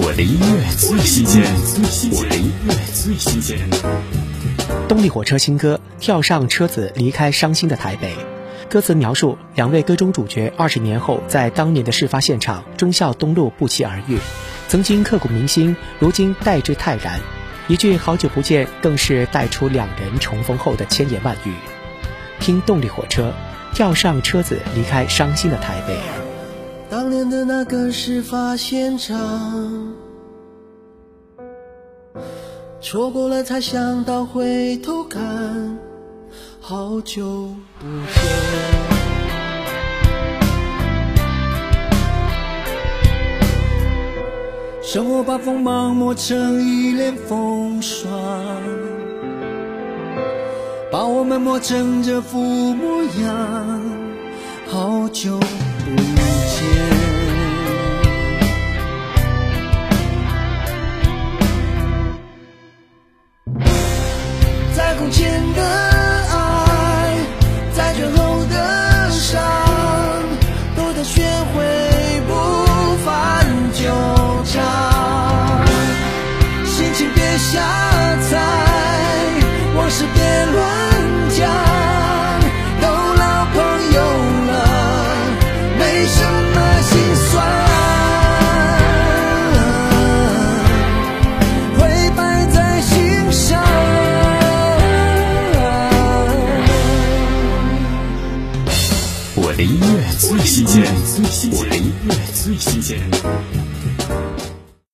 我的音乐最新鲜，我的音乐最新鲜。动力火车新歌《跳上车子离开伤心的台北》，歌词描述两位歌中主角二十年后在当年的事发现场忠孝东路不期而遇，曾经刻骨铭心，如今待之泰然。一句好久不见，更是带出两人重逢后的千言万语。听动力火车，跳上车子离开伤心的台北。当年的那个事发现场，错过了才想到回头看，好久不见。生活把锋芒磨成一脸风霜，把我们磨成这副模样，好久。不见空间的音乐最新鲜我的音乐最新鲜。